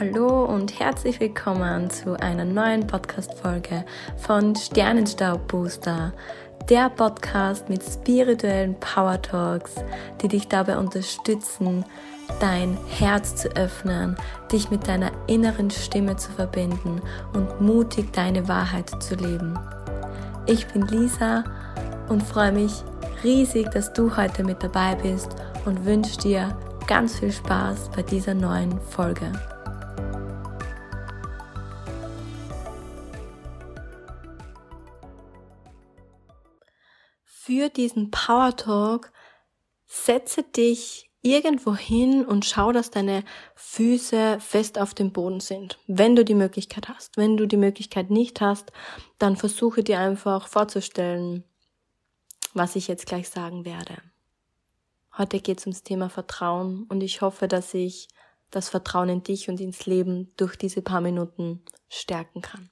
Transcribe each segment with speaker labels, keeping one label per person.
Speaker 1: Hallo und herzlich willkommen zu einer neuen Podcast-Folge von Sternenstaub Booster, der Podcast mit spirituellen Power Talks, die dich dabei unterstützen, dein Herz zu öffnen, dich mit deiner inneren Stimme zu verbinden und mutig deine Wahrheit zu leben. Ich bin Lisa und freue mich riesig, dass du heute mit dabei bist und wünsche dir ganz viel Spaß bei dieser neuen Folge. Für diesen Power Talk setze dich irgendwo hin und schau, dass deine Füße fest auf dem Boden sind, wenn du die Möglichkeit hast. Wenn du die Möglichkeit nicht hast, dann versuche dir einfach vorzustellen, was ich jetzt gleich sagen werde. Heute geht es ums Thema Vertrauen und ich hoffe, dass ich das Vertrauen in dich und ins Leben durch diese paar Minuten stärken kann.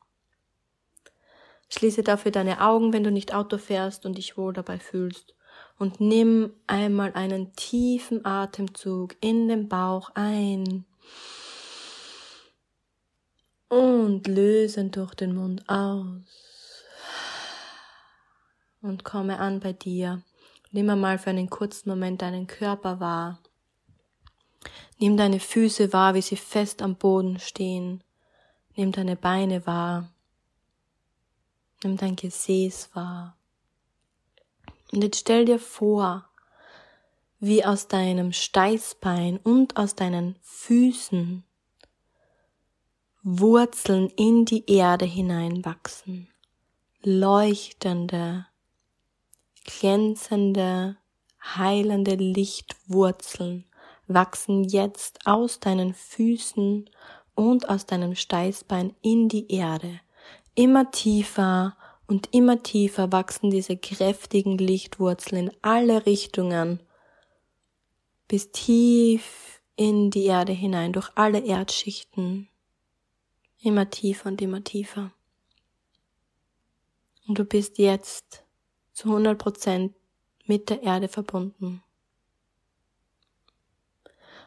Speaker 1: Schließe dafür deine Augen, wenn du nicht Auto fährst und dich wohl dabei fühlst und nimm einmal einen tiefen Atemzug in den Bauch ein und lösen durch den Mund aus und komme an bei dir Nimm einmal für einen kurzen Moment deinen Körper wahr. Nimm deine Füße wahr, wie sie fest am Boden stehen. Nimm deine Beine wahr. Nimm dein Gesäß wahr. Und jetzt stell dir vor, wie aus deinem Steißbein und aus deinen Füßen Wurzeln in die Erde hineinwachsen, leuchtende, glänzende, heilende Lichtwurzeln wachsen jetzt aus deinen Füßen und aus deinem Steißbein in die Erde. Immer tiefer und immer tiefer wachsen diese kräftigen Lichtwurzeln in alle Richtungen bis tief in die Erde hinein, durch alle Erdschichten. Immer tiefer und immer tiefer. Und du bist jetzt zu 100 Prozent mit der Erde verbunden.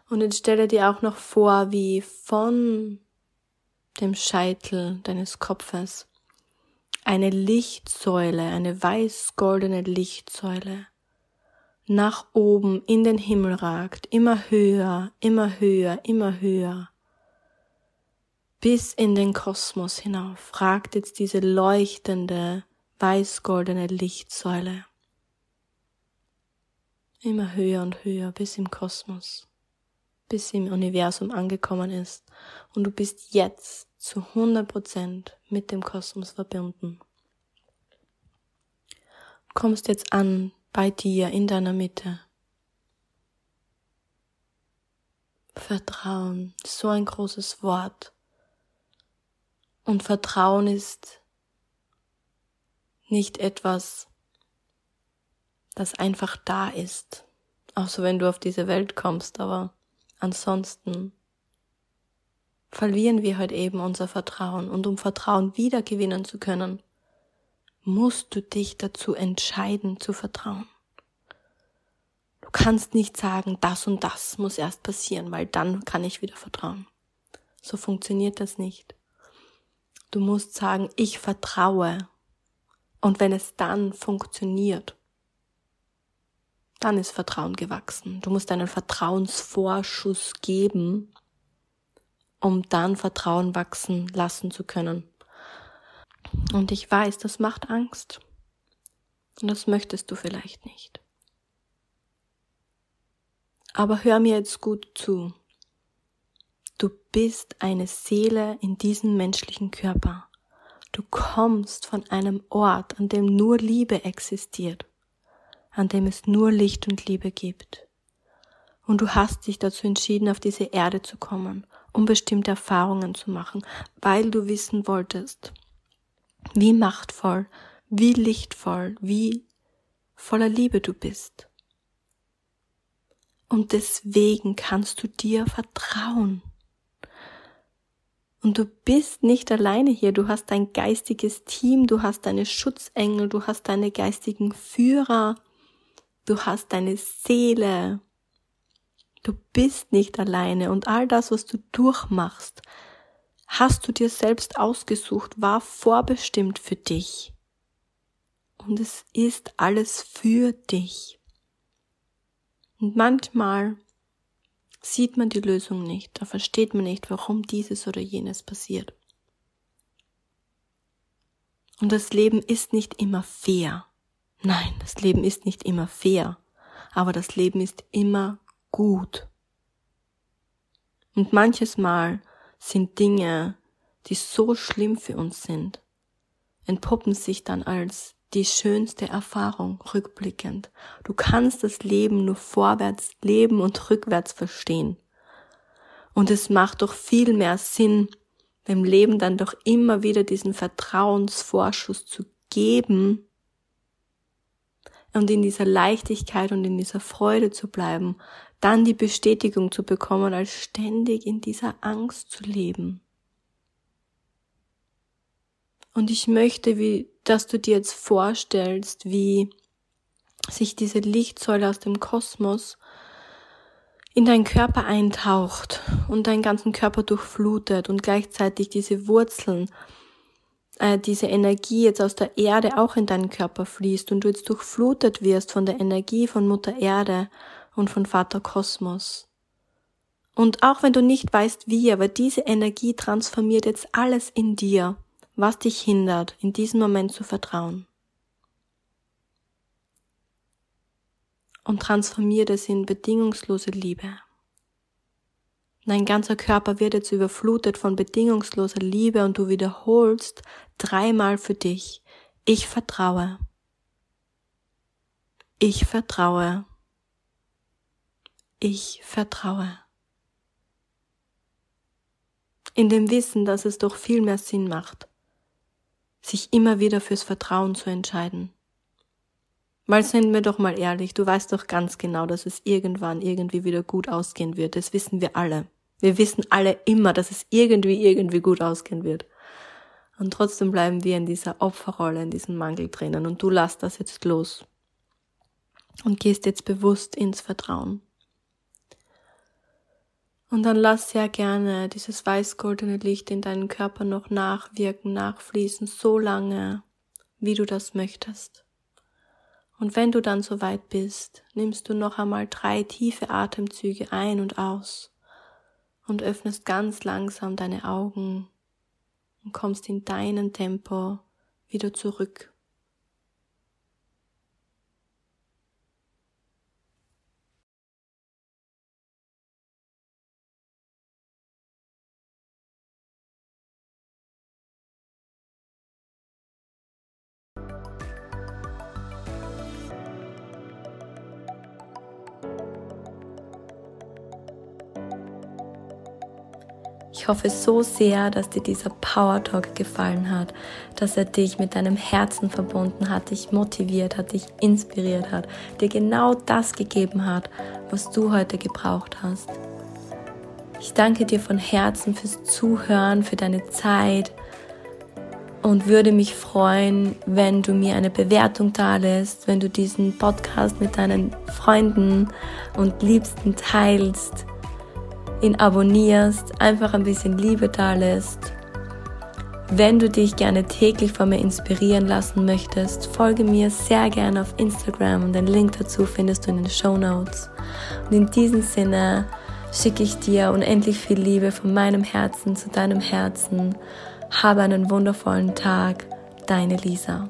Speaker 1: Und jetzt stelle dir auch noch vor, wie von dem Scheitel deines Kopfes. Eine Lichtsäule, eine weiß-goldene Lichtsäule. Nach oben in den Himmel ragt, immer höher, immer höher, immer höher, bis in den Kosmos hinauf, ragt jetzt diese leuchtende, weiß-goldene Lichtsäule. Immer höher und höher bis im Kosmos, bis sie im Universum angekommen ist und du bist jetzt zu 100% mit dem Kosmos verbunden. kommst jetzt an bei dir in deiner Mitte. Vertrauen, so ein großes Wort. Und Vertrauen ist nicht etwas, das einfach da ist. Außer wenn du auf diese Welt kommst, aber ansonsten verlieren wir halt eben unser Vertrauen. Und um Vertrauen wiedergewinnen zu können, musst du dich dazu entscheiden zu vertrauen. Du kannst nicht sagen, das und das muss erst passieren, weil dann kann ich wieder vertrauen. So funktioniert das nicht. Du musst sagen, ich vertraue und wenn es dann funktioniert, dann ist Vertrauen gewachsen. Du musst einen Vertrauensvorschuss geben, um dann Vertrauen wachsen lassen zu können. Und ich weiß, das macht Angst. Und das möchtest du vielleicht nicht. Aber hör mir jetzt gut zu. Du bist eine Seele in diesem menschlichen Körper. Du kommst von einem Ort, an dem nur Liebe existiert, an dem es nur Licht und Liebe gibt. Und du hast dich dazu entschieden, auf diese Erde zu kommen, um bestimmte Erfahrungen zu machen, weil du wissen wolltest, wie machtvoll, wie lichtvoll, wie voller Liebe du bist. Und deswegen kannst du dir vertrauen. Und du bist nicht alleine hier, du hast dein geistiges Team, du hast deine Schutzengel, du hast deine geistigen Führer, du hast deine Seele, Du bist nicht alleine und all das, was du durchmachst, hast du dir selbst ausgesucht, war vorbestimmt für dich. Und es ist alles für dich. Und manchmal sieht man die Lösung nicht, da versteht man nicht, warum dieses oder jenes passiert. Und das Leben ist nicht immer fair. Nein, das Leben ist nicht immer fair, aber das Leben ist immer gut. Und manches Mal sind Dinge, die so schlimm für uns sind, entpuppen sich dann als die schönste Erfahrung rückblickend. Du kannst das Leben nur vorwärts leben und rückwärts verstehen. Und es macht doch viel mehr Sinn, dem Leben dann doch immer wieder diesen Vertrauensvorschuss zu geben und in dieser Leichtigkeit und in dieser Freude zu bleiben, dann die Bestätigung zu bekommen, als ständig in dieser Angst zu leben. Und ich möchte, wie, dass du dir jetzt vorstellst, wie sich diese Lichtsäule aus dem Kosmos in deinen Körper eintaucht und deinen ganzen Körper durchflutet und gleichzeitig diese Wurzeln, äh, diese Energie jetzt aus der Erde auch in deinen Körper fließt und du jetzt durchflutet wirst von der Energie von Mutter Erde und von Vater Kosmos. Und auch wenn du nicht weißt wie, aber diese Energie transformiert jetzt alles in dir was dich hindert, in diesem Moment zu vertrauen. Und transformiert es in bedingungslose Liebe. Dein ganzer Körper wird jetzt überflutet von bedingungsloser Liebe und du wiederholst dreimal für dich. Ich vertraue. Ich vertraue. Ich vertraue. In dem Wissen, dass es doch viel mehr Sinn macht, sich immer wieder fürs Vertrauen zu entscheiden. Weil sind wir doch mal ehrlich, du weißt doch ganz genau, dass es irgendwann irgendwie wieder gut ausgehen wird. Das wissen wir alle. Wir wissen alle immer, dass es irgendwie irgendwie gut ausgehen wird. Und trotzdem bleiben wir in dieser Opferrolle, in diesem Mangel drinnen. Und du lässt das jetzt los. Und gehst jetzt bewusst ins Vertrauen. Und dann lass sehr gerne dieses weiß-goldene Licht in deinen Körper noch nachwirken, nachfließen, so lange, wie du das möchtest. Und wenn du dann soweit bist, nimmst du noch einmal drei tiefe Atemzüge ein und aus und öffnest ganz langsam deine Augen und kommst in deinem Tempo wieder zurück. Ich hoffe so sehr, dass dir dieser Power Talk gefallen hat, dass er dich mit deinem Herzen verbunden hat, dich motiviert hat, dich inspiriert hat, dir genau das gegeben hat, was du heute gebraucht hast. Ich danke dir von Herzen fürs Zuhören, für deine Zeit und würde mich freuen, wenn du mir eine Bewertung da lässt, wenn du diesen Podcast mit deinen Freunden und Liebsten teilst ihn abonnierst, einfach ein bisschen Liebe da lässt. Wenn du dich gerne täglich von mir inspirieren lassen möchtest, folge mir sehr gerne auf Instagram und den Link dazu findest du in den Show Notes. Und in diesem Sinne schicke ich dir unendlich viel Liebe von meinem Herzen zu deinem Herzen. Habe einen wundervollen Tag, deine Lisa.